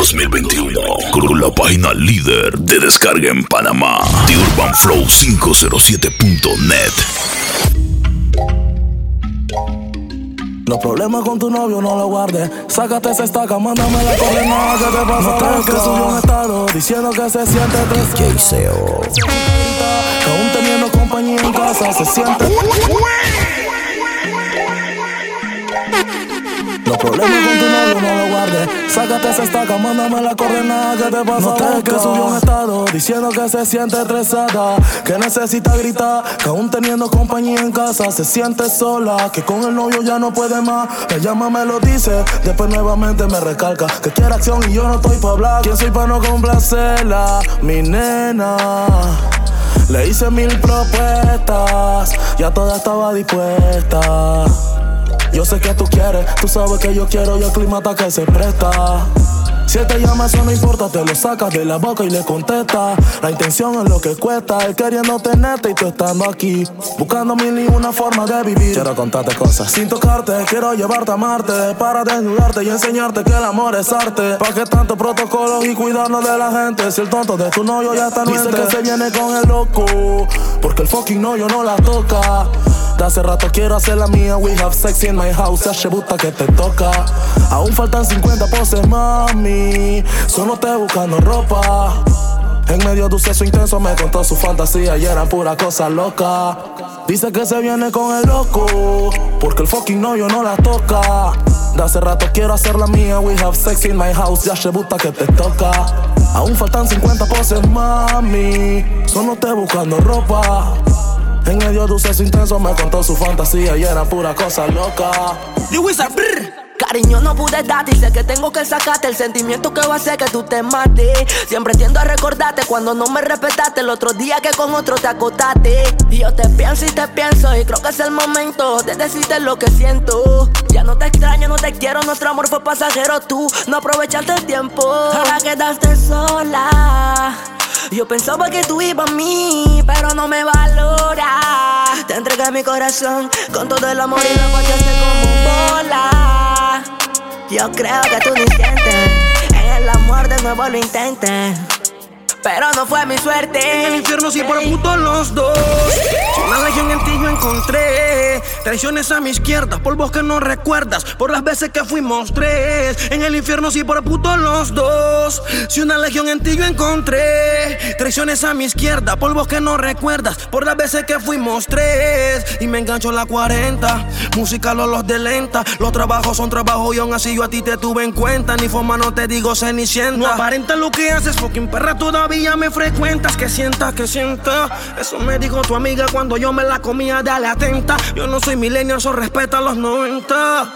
2021 con la página líder de descarga en Panamá, The Urban Flow 507.net. Los problemas con tu novio no lo guardes. Sácate esa estaca, mándame la coordenada que te pasa. No que subió un estado diciendo que se siente Seo. Que aún teniendo compañía en casa se siente. Los problemas con tu novio no lo guardes. Sácate esa estaca, mándame la coordenada que te pasa. No crees que subió un estado diciendo que se siente estresada. Que necesita gritar, que aún teniendo compañía en casa se siente sola. Que con el novio ya no puede más. Me llama, me lo dice, después nuevamente me recalca. Que quiere acción y yo no estoy para hablar. ¿Quién soy para no complacerla? Mi nena. Le hice mil propuestas, ya toda estaba dispuesta. Yo sé que tú quieres, tú sabes que yo quiero y el clima está que se presta. Si él te llama, eso no importa, te lo sacas de la boca y le contesta. La intención es lo que cuesta, él queriendo tenerte y tú estando aquí. Buscando mil y una forma de vivir. Quiero contarte cosas sin tocarte, quiero llevarte a Marte. Para desnudarte y enseñarte que el amor es arte. ¿Para qué tanto protocolo y cuidarnos de la gente? Si el tonto de tu novio ya está Dice que se viene con el loco, porque el fucking novio no la toca. De hace rato quiero hacer la mía. We have sex in my house. Se buta que te toca. Aún faltan 50 poses, mami. Solo te buscando ropa. En medio de un sexo intenso me contó su fantasía y era pura cosa loca. Dice que se viene con el loco, porque el fucking novio no la toca. De hace rato quiero hacer la mía, we have sex in my house, ya se buta que te toca. Aún faltan 50 poses, mami. Solo te buscando ropa. En medio de un sexo intenso me contó su fantasía y era pura cosa loca. Brr. Cariño, no pude darte y sé que tengo que sacarte el sentimiento que va a hacer que tú te mates. Siempre tiendo a recordarte cuando no me respetaste el otro día que con otro te acotaste. Y yo te pienso y te pienso y creo que es el momento de decirte lo que siento. Ya no te extraño, no te quiero, nuestro amor fue pasajero. Tú no aprovechaste el tiempo. Ahora quedaste sola. Yo pensaba que tú ibas a mí, pero no me valora. Te entregué mi corazón con todo el amor y lo fallaste como bola. Yo creo que tú ni sientes en el amor de nuevo lo intentes. Pero no fue mi suerte. En el infierno sí por puto los dos. Si una legión en ti yo encontré. Traiciones a mi izquierda, polvos que no recuerdas. Por las veces que fuimos tres. En el infierno sí por puto los dos. Si una legión en ti yo encontré. Traiciones a mi izquierda, polvos que no recuerdas. Por las veces que fuimos tres. Y me engancho la 40. Música los de lenta. Los trabajos son trabajos y aún así yo a ti te tuve en cuenta. Ni forma no te digo cenicienta. No aparenta lo que haces, fucking perra todavía me frecuentas, que sienta, que sienta. Eso me dijo tu amiga cuando yo me la comía, dale atenta. Yo no soy milenio, eso respeta los 90.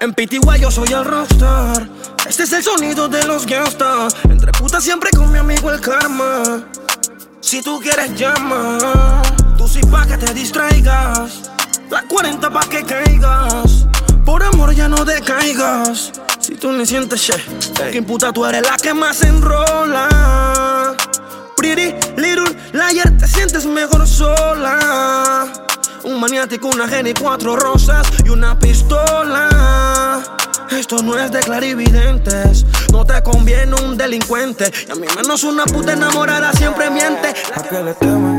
En PTY yo soy el rockstar. Este es el sonido de los gangsta. Entre putas siempre con mi amigo el karma. Si tú quieres llama, tú sí pa' que te distraigas. La 40 pa' que caigas. Por amor ya no decaigas. Si tú ni sientes che, que puta tú eres la que más enrola. Pretty little liar, te sientes mejor sola. Un maniático, una geni, cuatro rosas y una pistola. Esto no es de clarividentes. No te conviene un delincuente. Y a mí menos una puta enamorada siempre miente. ¿A qué le temen?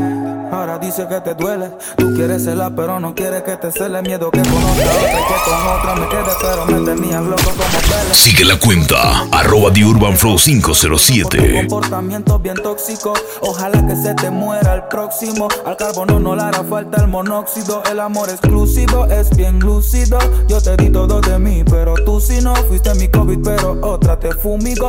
Dice que te duele. Tú quieres celar, pero no quieres que te cele. Miedo que conozca otra y que con otra me quede, pero me tenías loco como pele. Sigue la cuenta, arroba The Urban Flow 507. Comportamiento bien tóxico. Ojalá que se te muera el próximo. Al carbono no le hará falta el monóxido. El amor exclusivo es bien lúcido. Yo te di todo de mí, pero tú si no fuiste mi COVID, pero otra te fumigo.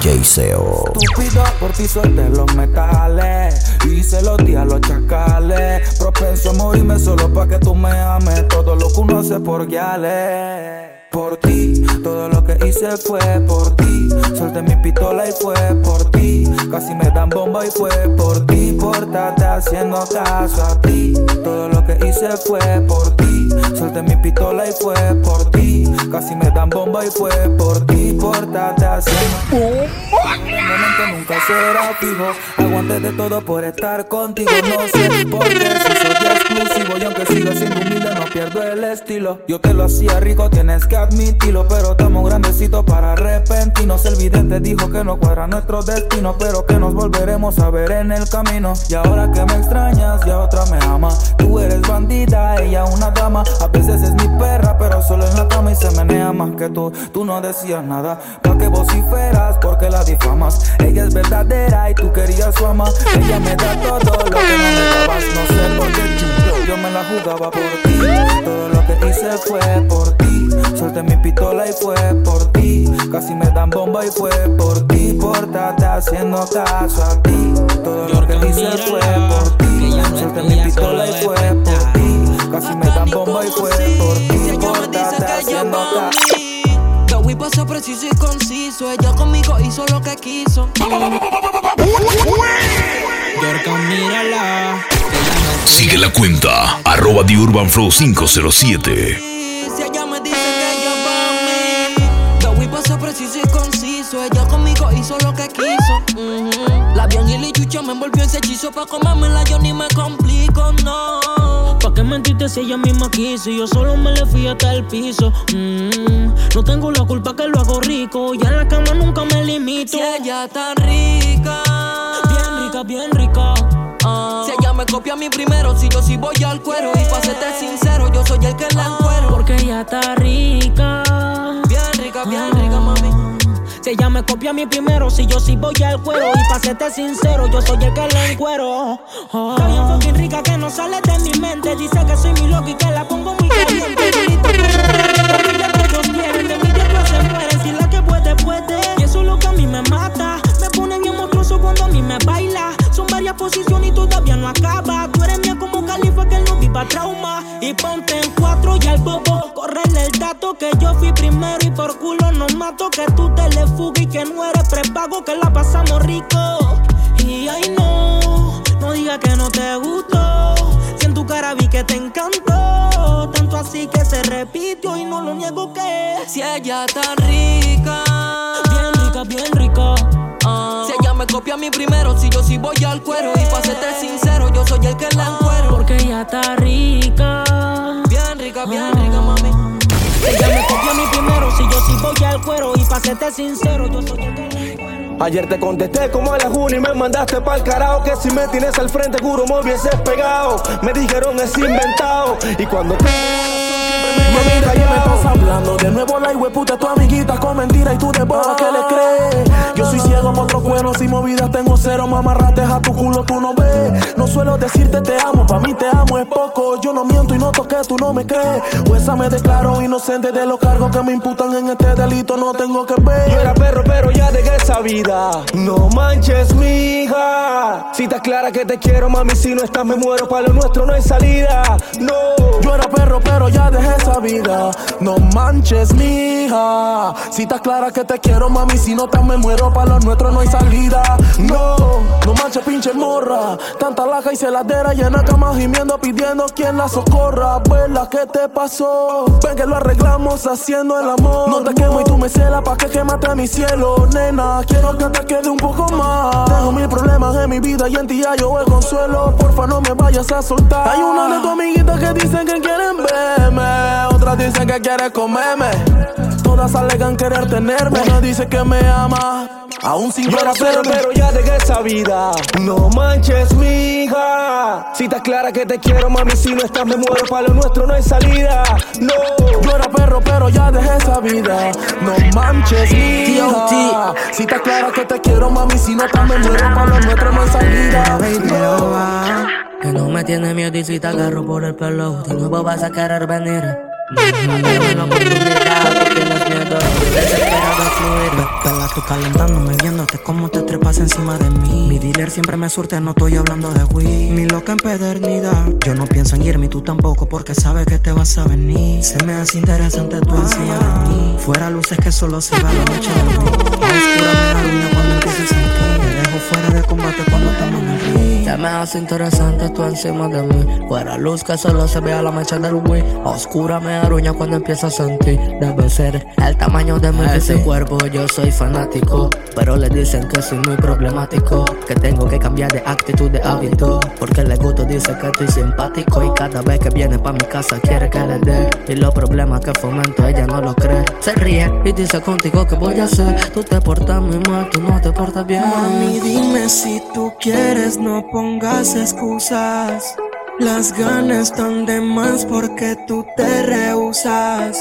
DJ Seo. Estúpido, por ti suelte los metales. Hice los días los chacales. Propenso a morirme solo pa' que tú me ames. Todo lo que uno hace por guiales. Por ti, todo lo que hice fue por ti. Solté mi pistola y fue por ti. Casi me dan bomba y fue por ti. Por estarte haciendo caso a ti. Todo lo que hice fue por ti. Solté mi pistola y fue por ti. Casi me dan bomba y fue por ti. Por estarte haciendo. momento nunca será fijo. Aguante de todo por estar contigo. No sé por qué soy exclusivo. Y aunque siga siendo humilde, no pierdo el estilo. Yo te lo hacía rico, tienes que admitirlo. Pero estamos grandecitos para repetirlo repentinos. El vidente dijo que no cuadra nuestro destino, pero que nos volveremos a ver en el camino. Y ahora que me extrañas, ya otra me ama. Tú eres bandida, ella una dama. A veces es mi perra, pero solo en la cama y se menea más que tú. Tú no decías nada, pa' que vociferas, porque la difamas. Ella es verdadera y tú querías su ama. Ella me da todo lo que no me dabas. No sé por yo, yo me la jugaba por ti. Todo lo que hice fue por ti. Solté mi pistola y fue por ti. Casi me dan bomba y fue por ti. Por estarte haciendo caso a ti. Todo lo que hice fue por ti. Solté mi pistola y fue por ti. Casi me dan bomba y fue por ti. Por estarte haciendo caso. Yo pasó preciso y conciso. Ella conmigo hizo lo que quiso. Yorka, mírala. Sigue la cuenta, arroba The Urban Flow 507. Si ella me dice que ella va a mí. Yo voy pasó preciso y conciso. Ella conmigo hizo lo que quiso. La bien y la chucha me envolvió ese hechizo. Pa' comérmela yo ni me complico, no. ¿Pa' qué mentiste si ella misma quiso? Y yo solo me le fui hasta el piso. Mm, no tengo la culpa que lo hago rico. Y en la cama nunca me limito. Si ella tan rica. Bien rica, bien rica. Ah. Si ella me copia a mí primero, si yo sí voy al cuero. Y pa' serte sincero, yo soy el que la encuero. Porque ella está rica. Bien rica, bien rica, mami. Si ella me copia a mí primero, si yo sí voy al cuero. Y pa' serte sincero, yo soy el que la encuero. Ah. Está bien fucking rica que no sale de mi mente. Dice que soy mi loco y que la pongo muy caliente. Trauma. Y ponte en cuatro y al bobo. Correle el dato que yo fui primero y por culo no mato. Que tú te le fugas y que no eres prepago. Que la pasamos rico. Y ay no, no digas que no te gustó. Si en tu cara vi que te encantó. Tanto así que se repitió y no lo niego que. Si ella tan rica. Bien rica, bien rica. Ah. Si ella me copia a mí primero, si yo sí voy al cuero. Y pa' serte sincero, yo soy el que la encuero. Porque ella está pa' serte sincero, yo soy el. Ayer te contesté como a la juni y me mandaste pa'l carajo Que si me tienes al frente, juro me hubieses pegado Me dijeron es inventado Y cuando te... De nuevo la puta tu amiguita con mentira y tú de boba que le crees Yo soy ciego por otros cuernos y movidas tengo cero Mamarrates a tu culo tú no ves No suelo decirte te amo, pa' mí te amo es poco Yo no miento y noto que tú no me crees esa me declaro inocente de los cargos que me imputan en este delito No tengo que ver Yo era perro, pero ya dejé esa vida. No manches, mija. Si estás clara que te quiero, mami, si no estás, me muero. Para lo nuestro no hay salida. No. Yo era perro, pero ya dejé esa vida. No manches, mija. Si estás clara que te quiero, mami, si no te me muero. Para lo nuestro no hay salida. No, no manches, pinche morra. Tanta laja y celadera llena cama gimiendo, pidiendo quien la socorra. Abuela, ¿qué te pasó? Ven que lo arreglamos haciendo el amor. No te quemo y tú me celas pa' que quemate mi cielo, nena. Quiero que te quede un poco más. Tengo mil problemas en mi vida y en ti yo el consuelo. Porfa, no me vayas a soltar. Hay una de tus amiguitas que quieren comerme. Todas alegan querer tenerme. Una dice que me ama. Aún sin Yo era perro, conocerme. pero ya dejé esa vida. No manches, mija. Si estás clara que te quiero, mami, si no estás, me muero. Para lo nuestro no hay salida. No. Yo era perro, pero ya dejé esa vida. No manches, mija. Si estás clara que te quiero, mami, si no te me muero. Para lo nuestro no hay salida. No. Que no me tiene miedo y si te agarro por el pelo, de nuevo vas a querer venir. La no a. Pela, tú calentándome, viéndote cómo te trepas encima de mí. Mi dealer siempre me surte, no estoy hablando de weed. Mi loca empedernida. Yo no pienso en irme tú tampoco, porque sabes que te vas a venir. Se me hace interesante tu encima de mí. Fuera luces que solo se va la noche de mí. A oscura me da cuando empiezo a sentir. Dejo fuera de combate cuando estamos el me hace interesante tú encima de mí. Fuera luz que solo se vea la mancha del Wii. Oscura me aruña cuando empiezo a sentir. Debe ser el tamaño de mi ese cuerpo. Yo soy fanático, pero le dicen que soy muy problemático. Que tengo que cambiar de actitud, de hábito. Porque le gusto dice que estoy simpático. Y cada vez que viene pa' mi casa quiere que le dé. Y los problemas que fomento ella no lo cree. Se ríe y dice contigo que voy a hacer. Tú te portas muy mal, tú no te portas bien. Mami, dime si tú quieres, no pongas excusas. Las ganas están de más porque tú te rehusas.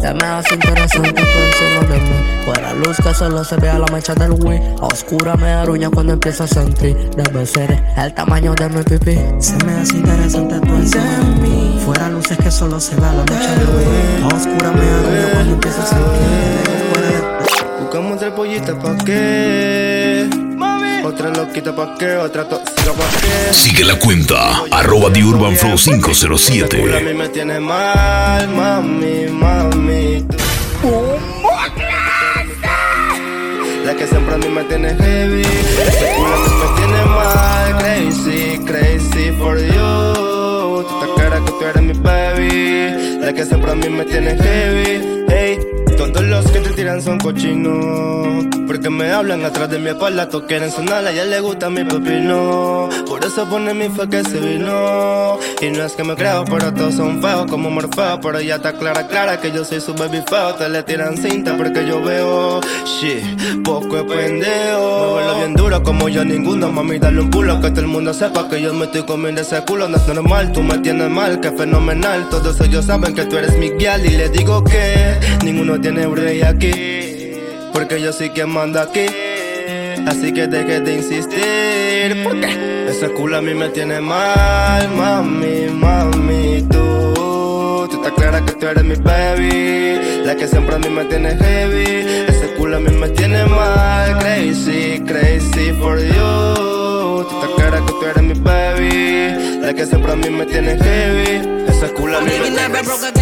Ya me hace interesante encima de mí. Fuera luz que solo se vea la mancha del Wii. Oscura me aruña cuando empiezo a sentir. Debe ser el tamaño de mi pipí. Se me hace interesante encima de mí. Fuera luces que solo se vea la mancha del Wii. Oscura me aruña cuando empiezo a sentir. Buscamos tres pollitas pa' qué. Otra loquita pa' qué, otra tóxica pa' qué. Sigue la cuenta, arroba The Urban Flow 507. A mí me tiene mal, mami, mami. La que siempre a mí me tiene heavy. Ese culo a mí me tiene mal, crazy, crazy for you. Tú te cara que tú eres mi baby. La que siempre a mí me tiene heavy. Hey, todos los que te tiran son cochinos. Porque me hablan atrás de mi espalda, todos quieren sonar, a ella le gusta mi pepino. Por eso pone mi fe que se vino. Y no es que me creo, pero todos son feos como Morfeo. Pero ya está clara, clara que yo soy su baby feo. Te le tiran cinta porque yo veo, shit, poco es pendejo. Me vuelvo bien duro como yo ninguno, mami, dale un pulo. Que todo el mundo sepa que yo me estoy comiendo ese culo. No es normal, tú me tienes mal, que fenomenal. Todos ellos saben que tú eres mi guial y les digo que ninguno tiene aquí. Porque yo soy quien manda aquí. Así que deje de insistir. Porque ese culo a mí me tiene mal, mami, mami. Tú, tú estás clara que tú eres mi baby. La que siempre a mí me tiene heavy. Ese culo a mí me tiene mal, crazy, crazy for you. Tú estás clara que tú eres mi baby. La que siempre a mí me tiene heavy. Ese culo a mí me tiene broke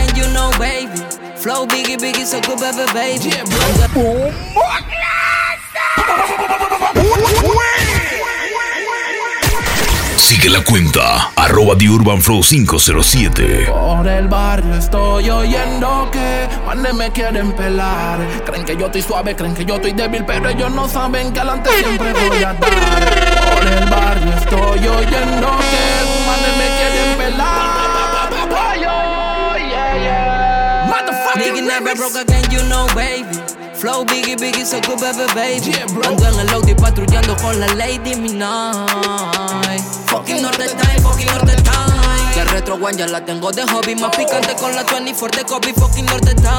Flow biggie, biggie, so good, baby, baby. Sigue la cuenta, arroba The Urban Flow 507. Por el barrio estoy oyendo que manes me quieren pelar. Creen que yo estoy suave, creen que yo estoy débil, pero ellos no saben que adelante siempre voy a dar. Por el barrio estoy oyendo que manes me quieren pelar. Nigga never broke again, you know, baby. Flow biggie, biggie, so good, baby, baby. Ando en el Audi patrullando con la Lady Midnight. Fucking Norte Time, fucking Norte Time. Que retro one ya la tengo de hobby. Más picante con la 24 de Kobe. Fucking Norte Time.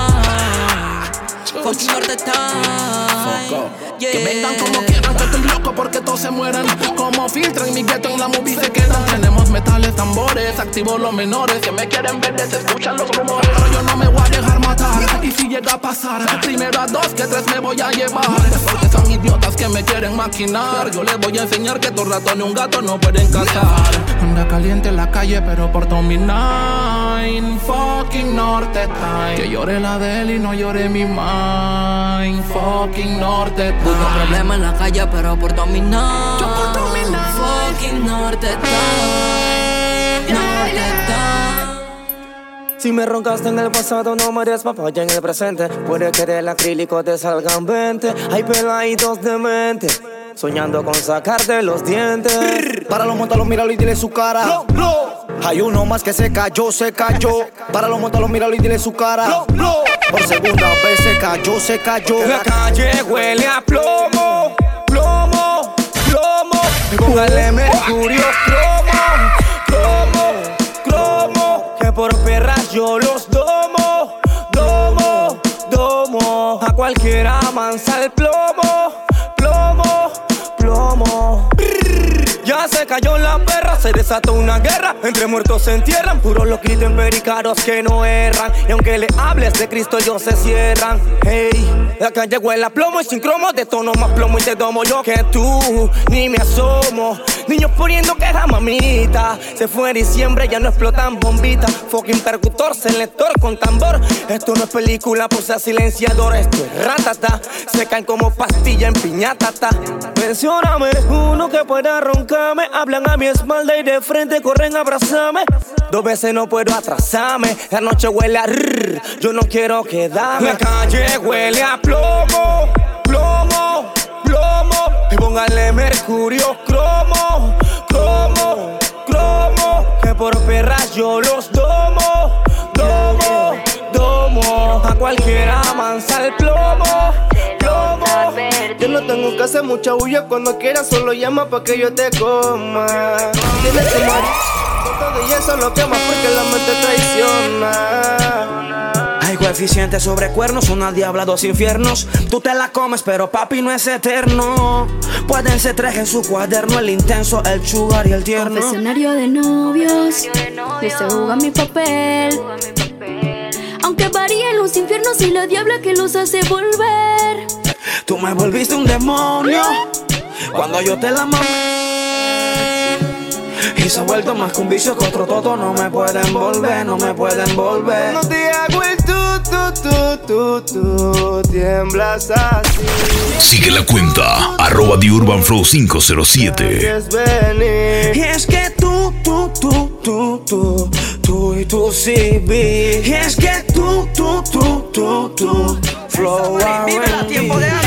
Fucking Norte Time. Yeah. Que vengan como quieran, que estoy loco porque todos se mueran. Como filtran mi gueto en la movie se quedan. Tenemos metales, tambores, activo los menores. Que me quieren ver, se escuchan los rumores. Pero yo no me voy matar. Y si llega a pasar, primero a dos que tres me voy a llevar. Porque son idiotas que me quieren maquinar. Yo les voy a enseñar que dos ratones y un gato no pueden cazar. Anda caliente en la calle, pero por todo mi nine. Fucking Norte Time. Que llore la de él y no llore mi mind. Fucking Norte Time. Busco problemas en la calle, pero por dominar. Yo por dominar. Fucking Norte Time. Norte Time. Si me roncaste en el pasado, no me des papaya en el presente. Puede que del acrílico te salgan 20. Hay peladitos de mente. Soñando con sacarte los dientes. Para los montalos, míralo y dile su cara. Hay uno más que se cayó, se cayó. Para los montalos, míralo y dile su cara. Por segunda vez se cayó, se cayó. La calle huele a plomo, plomo, plomo. Póngale mercurio, cromo, Por perras yo los domo, domo, domo. A cualquiera mansa el plomo, plomo, plomo. Ya se cayó la perra, se desató una guerra. Entre muertos se entierran, puros loquitos empericados que no erran. Y aunque le hables de Cristo, ellos se cierran. Hey, la calle huele a plomo y sin cromo. De tono más plomo y te domo yo que tú. Ni me asomo. Niños poniendo queja, mamita. Se fue en diciembre, ya no explotan bombitas. Fucking percutor, selector con tambor. Esto no es película, puse silenciador. Esto es ratata. Se caen como pastilla en piñatata. Mencióname uno que pueda Hablan a mi espalda y de frente corren a abrazarme. Dos veces no puedo atrasarme. La noche huele a rrr, yo no quiero quedarme. La calle huele a plomo, plomo, plomo. Y póngale mercurio, cromo, cromo, cromo. Que por perras yo los domo, domo, domo. A cualquiera mansa el plomo, plomo. Yo no tengo que hacer mucha bulla cuando quieras, solo llama pa' que yo te coma. Tienes que morir. Todo y eso lo quema porque la mente traiciona. Hay coeficientes sobre cuernos, una diabla, dos infiernos. Tú te la comes, pero papi no es eterno. Pueden ser tres en su cuaderno, el intenso, el sugar y el tierno. Confesionario de novios, yo se juega mi papel. Aunque varíen los infiernos y la diabla que los hace volver. Tú me volviste un demonio cuando yo te la mamé. Y se ha vuelto más que un vicio que otro toto. No me pueden volver, no me pueden volver. No te hago el tiemblas así. Sigue la cuenta, arroba The Urban Flow 507. Es venir. Y es que tú, tú, tú, tú, tú, tú y tú sí vi. Y es que tú, tú, tú, tú, tú, flow Vive tiempo de antes.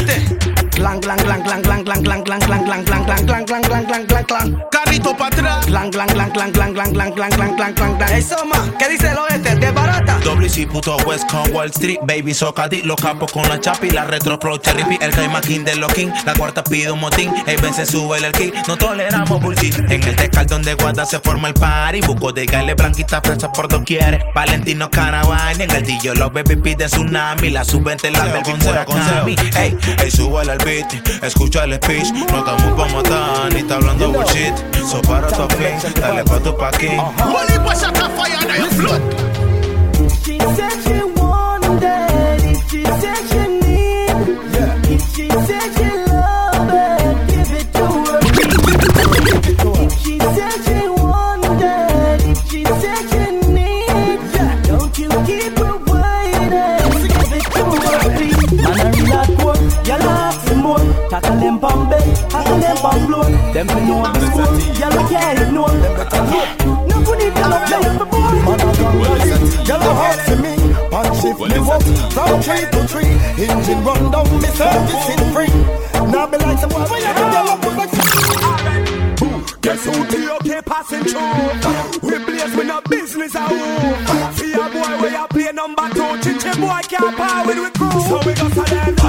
Clan, clan, clan, clan, clan, clan, clan, clan, clan, clan, clan, clan, clan, clan, clan, clan, clan, clan. Carrito para atrás. Clan, clan, clan, clan, clan, clan, clan, clan, clan, clan, clan, clan. Eso más. ¿Qué dice el oeste? ¿De barata? WC puto West con Wall Street, baby socadi, los capos con la chapi, la retro pro cherry el Caima King de los King, la cuarta pide un motín, el Ben se sube el kick, no toleramos bullshit. En el tecal donde guarda se forma el party, buco de gale blanquita fresa por doquier, Valentino Caravana, en el DJ los baby piden tsunami, la sub-20 la Melvin Murakami, ey, ey, súbele al beat, escucha el speech, no estamos pa' matar, ni está hablando bullshit, so para tu fin, dale pa' tu paquín. Holy was a fire now you flood. She said she wanted it, she said she need If she said she Them fi know the score, y'all can't ignore. Them better know. No good if y'all up there, boy. Man, I come right, y'all a hot to me. Punch shift me up from tree to tree. Engine run down, me servicing free. Now be like some boy, when you come up with. Guess who the okay passing through? We blaze with no business at home. See a boy where you play number two. Chichi boy can't power with we crew. So we go to them.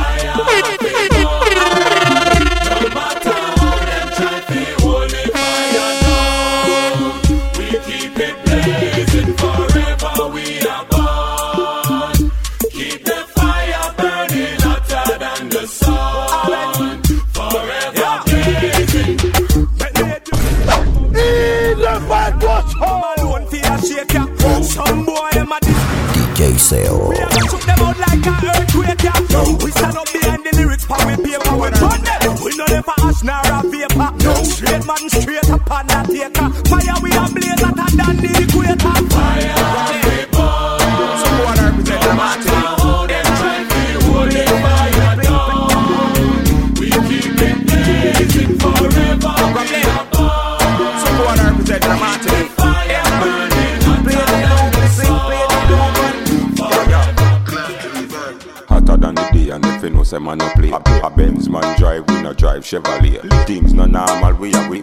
Say man no play. A Benz man drive, we no drive Chevrolet Things no normal, we are we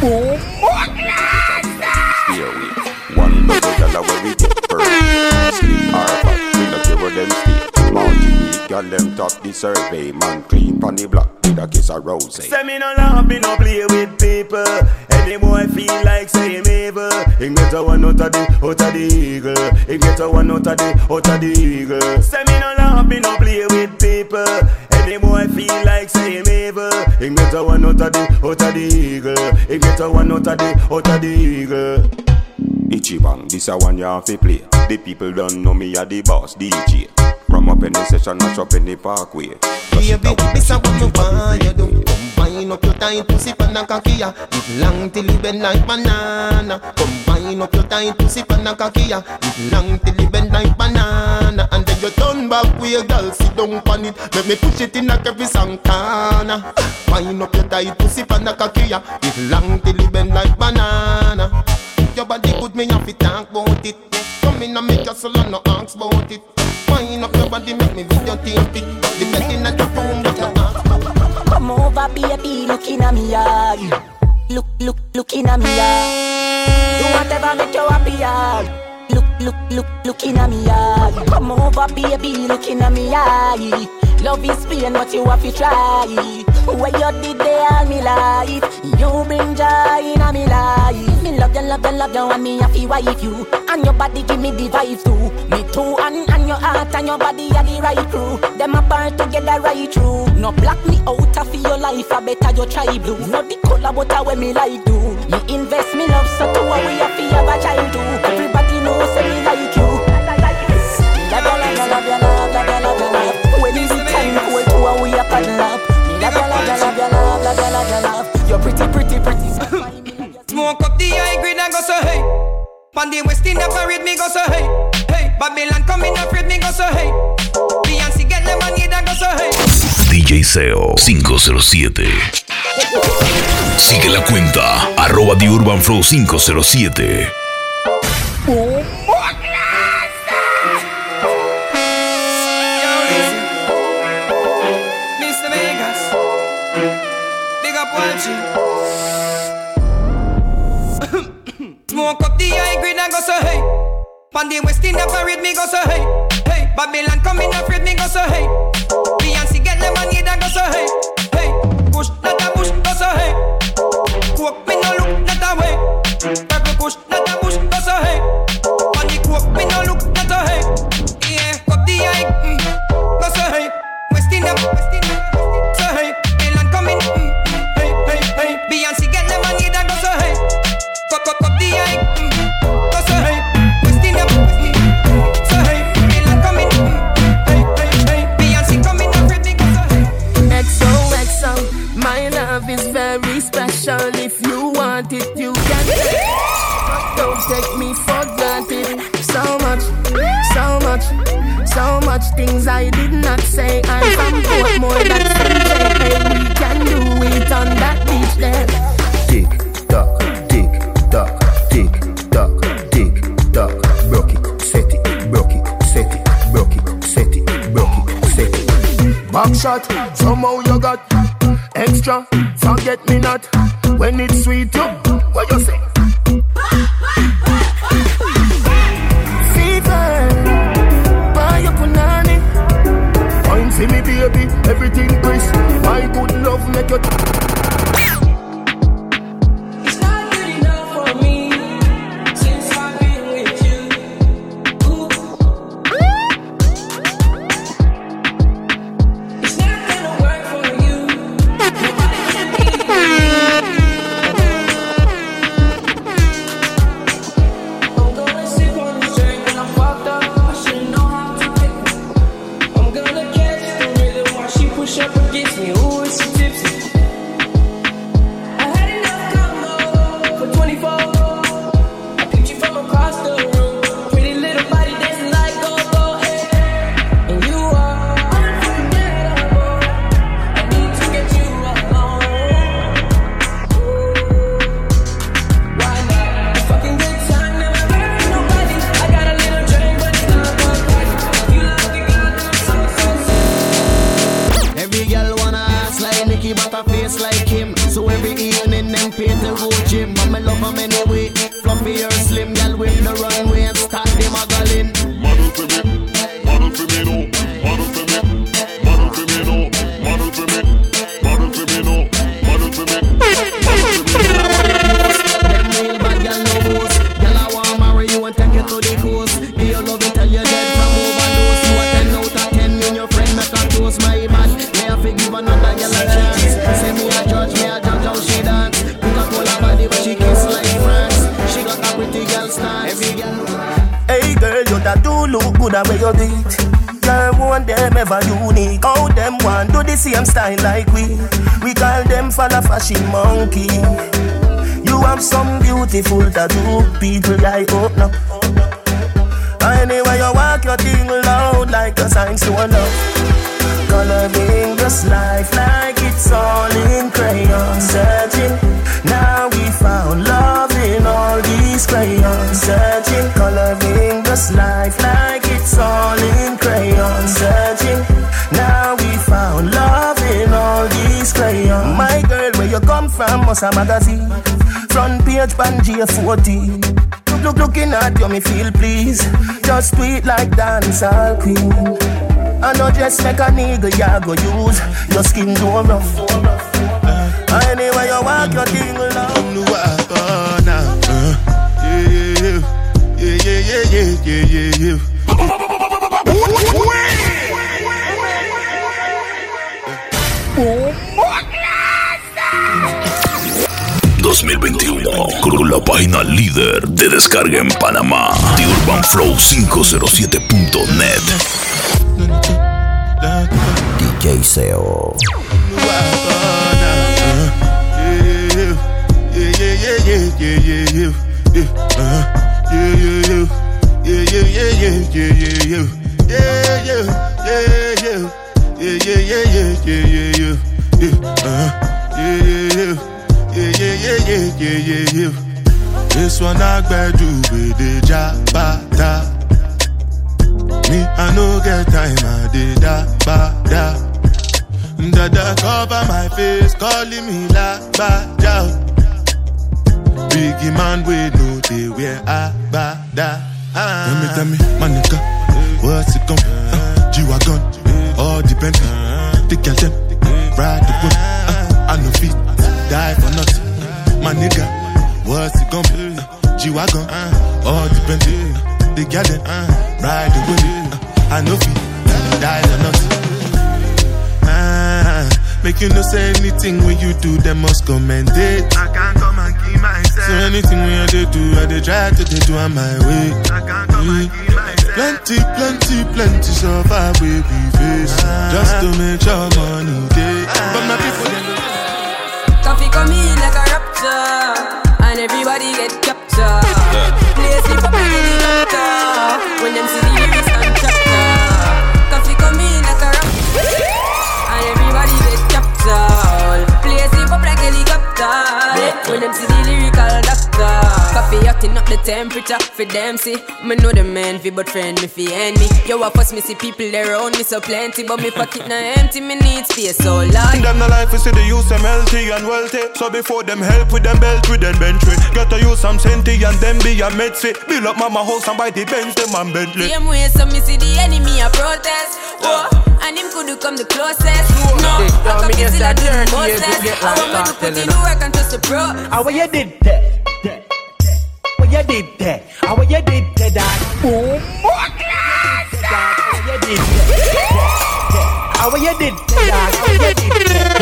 Boom! One double dollar where we get Slim or fat, we no care where them stay. Mountain weed, girl them top the survey Man clean pon the block with a kiss of rose. Say me no love, me no play with people. Any boy feel like say him evil. He get a one out of the, out of the eagle. He get a one out of the, out of the eagle. Say me no love, me no play with people. Any boy feel like say him evil. He get a one out of the, out of the eagle. He get a one out of the, out of the eagle. Ichiban, this a one you have to play The people don't know me a the boss DJ From up in the session, mash up in the parkway Baby, this a what me want you do Combine up your tight pussy pan and kakia It long till it bend like banana Combine up your tight pussy pan and kakia It long till it bend like banana And then you turn back way, girl, sit down on it. Let me push it in a every Santana. Wind up your tight pussy pan a cocky ya. It long till it bend like banana. Your body good, me have to talk about it. Come in and make castle and no ask about it. Wind up your body, make me videotape it. The bed in your room, but no ask Come over, baby, looking at me eye. Look, look, looking at me eye. Do whatever make you happy eye. Look, look, look, looking at me eye. Come over, baby, looking at me eye. Love is pain, what you have to try. Where you did they all me life. You bring joy in me life. Me love you, love you, love you, and me to wife you. And your body give me the vibe too. Me too, and, and your heart and your body are the right crew. Them apart together right through. No black me out of your life, I better you try blue. No the color, but I when me like do. Me invest me love, so to a we to have a child too. Smoke up the high grade and go so hey. The West Indian parade me go so hey. Hey, Babylon coming me. DJ SEO 507. Sigue la cuenta, arroba The Urban Flow 507. Smoke up the high grade and go so hey. Pan the West Indian parade me go so hey. Hey, Babylon coming afraid me go so hey. Beyonce get lemonade and go so hey. Hey, push not a push go so hey. Coke me no look not a way. Purple push not a push go so hey. On the coke me no look not a hey. Yeah, up the high mm, go so hey. West Indian, West Indian, I did not say. I'm from Portmore, that's MJ. Hey, we can do it on that beach there. Tick tock, tick tock, tick tock, tick tock. Broke it, set it, broke it, set it, broke it, set it, broke it, set it. Back shot, somehow you got extra. Forget me not when it's sweet. You, what you say? Everything crisp. My good love make you. At where you do it. Girl, one them ever unique. How them want do the same style like we. We call them for the fashion monkey. You have some beautiful tattoo, people I open up. Anyway, you walk your thing loud like a sign to a love. Coloring this life like it's all in crayon. Searching, now we found love in all these crayons. Searching, coloring this life like from Musa magazine. Front page Banjia 40. Look, look, looking at you, me feel please. Just tweet like dancehall queen. I know just make a nigga, ya go use. Your skin do rough. Uh, anyway, you walk your thing along. You walk. Yeah, yeah, yeah, yeah, yeah, yeah, yeah, yeah. 2021 con la página líder de descarga en Panamá, The Urban Flow 507.net. DJ Seo. This one I do with the jabata. Me, I no get time, I did that, ba, da. Dada cover my face, calling me la, ba, da. Biggie man, we know they wear a, ba, da. Ah. Tell me, tell me, my nigga, what's it gon' uh, G-Wagon, all depend. The girl them, ride the whip. Uh, I no fit, die for nothing. My nigga, what's it gon' be? Uh, G-Wagon, uh, all depend. The girl them, uh, ride the whip. Uh, I no fit, die for nothing. Ah, make you no say anything when you do, them must commend it. I can't come and keep myself. So anything when they do, I they try to they do on my way. I can't come and keep myself. Plenty, plenty, plenty so far we be face. Just to make sure money day. But my people they Coffee come in like a rapture, and everybody get captured. Play sleep up in the doctor when them see the doctor. Coffee hotting up the temperature for them see. Me know the man fi but friend me fi end me. Yo, I first me see people around me so plenty, but me pocket na empty. Me need space so large. Them the life is see the use them healthy and wealthy. So before them help with them belt with them bench Get to use some senti and them be a med fit. Build up mama house and buy the Benz them and Bentley. Same way, so me see the enemy a protest. Whoa, and him could come the closest. No, Dick, I yo, me can just still a a do the dirty most. to get I like want me to cartel, put you in know. the work and trust the pro. How what you did there? you did that? How you did that? Boom! How you did that? How you did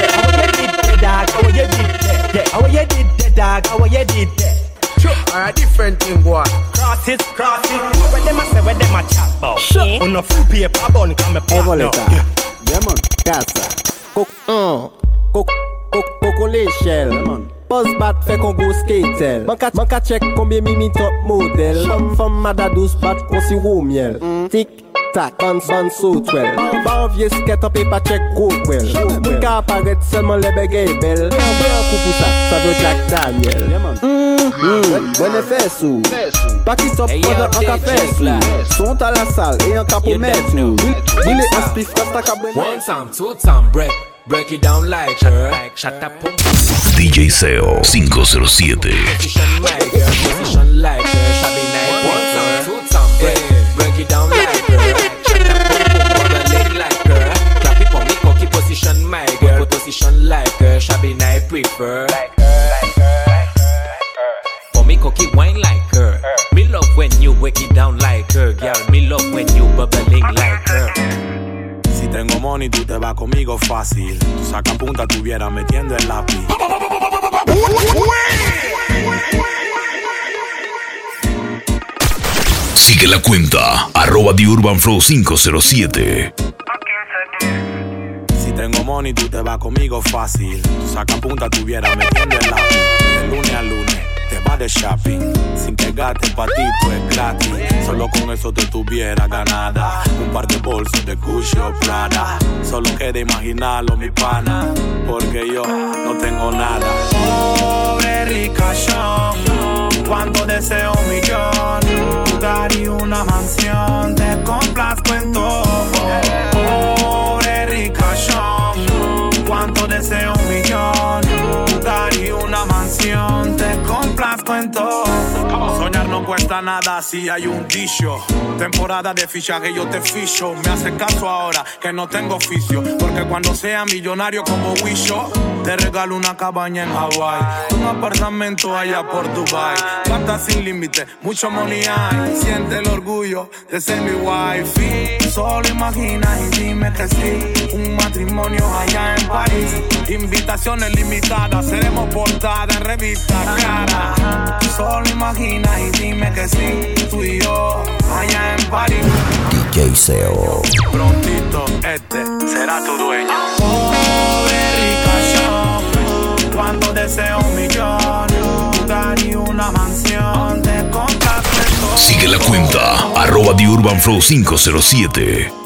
that? How you did that? How you did that? How you did that? How you did that? are a different thing, boy. Cross it, cross it. Where them a say, where them a chat about? Shit. On a full paper bun, come a partner. Yeah, man. Casa. Cook, uh. Cook, cook, cook on l'échelle, man. Poz bat fe kon go skatel Man ka chek konbyen mi mi top model. Fom mada dos bat kon si wou miel. Tik tak, ban ban so twel. Ban vye sket anpe pa chek go kwel. Mwen ka aparet selman lebe gey e bel. Mwen an kou pou sa, sa ve Jack Daniel. Mwen e fesou Pa ki top poda an ka fesou Sont a la sal e an ka pou metou Bile an spif kasta ka bwen One time, two time, break. Break it down like her. DJ Seo 507. Break it down like position my girl. Position like her. Shabby I prefer. Like her, like her, like her, like her. For me cocky wine like her. Me love when you break it down like her Girl. Me love when you bubbling like tengo money, tú te vas conmigo fácil. Tu saca punta, tuviera metiendo el lápiz. Sigue la cuenta, arroba The Urban Flow 507. Si tengo money, tú te vas conmigo fácil. Tu saca punta, tuviera metiendo el lápiz. De lunes a lunes, te va de shopping. Sin pegarte pa' ti, pues gratis. Solo con eso te tuviera ganada. Un par de bolsos de Gucci o Prada. Solo queda imaginarlo, mi pana. Porque yo no tengo nada. Pobre ricachón. Cuando deseo un millón, lugar y una mansión, te complazco en todo. Pobre ricachón. Cuánto deseo un millón, complazco cuesta nada si hay un dicho. Temporada de fichaje yo te ficho. Me hace caso ahora que no tengo oficio. Porque cuando sea millonario como Wisho, te regalo una cabaña en Hawaii. Un apartamento allá por Dubai. Plata sin límite, mucho money hay. Siente el orgullo de ser mi wifi. Solo imagina y dime que sí. Un matrimonio allá en París. Invitaciones limitadas, seremos portada en revista cara. Solo imagina y dime que sí. Tú y yo allá en París. DJ Seo. Prontito este será tu dueño. Pobre ricachón, cuando deseo un millón, lugar y una mansión, te compraste todo. Sigue la cuenta arroba The Urban Flow 507.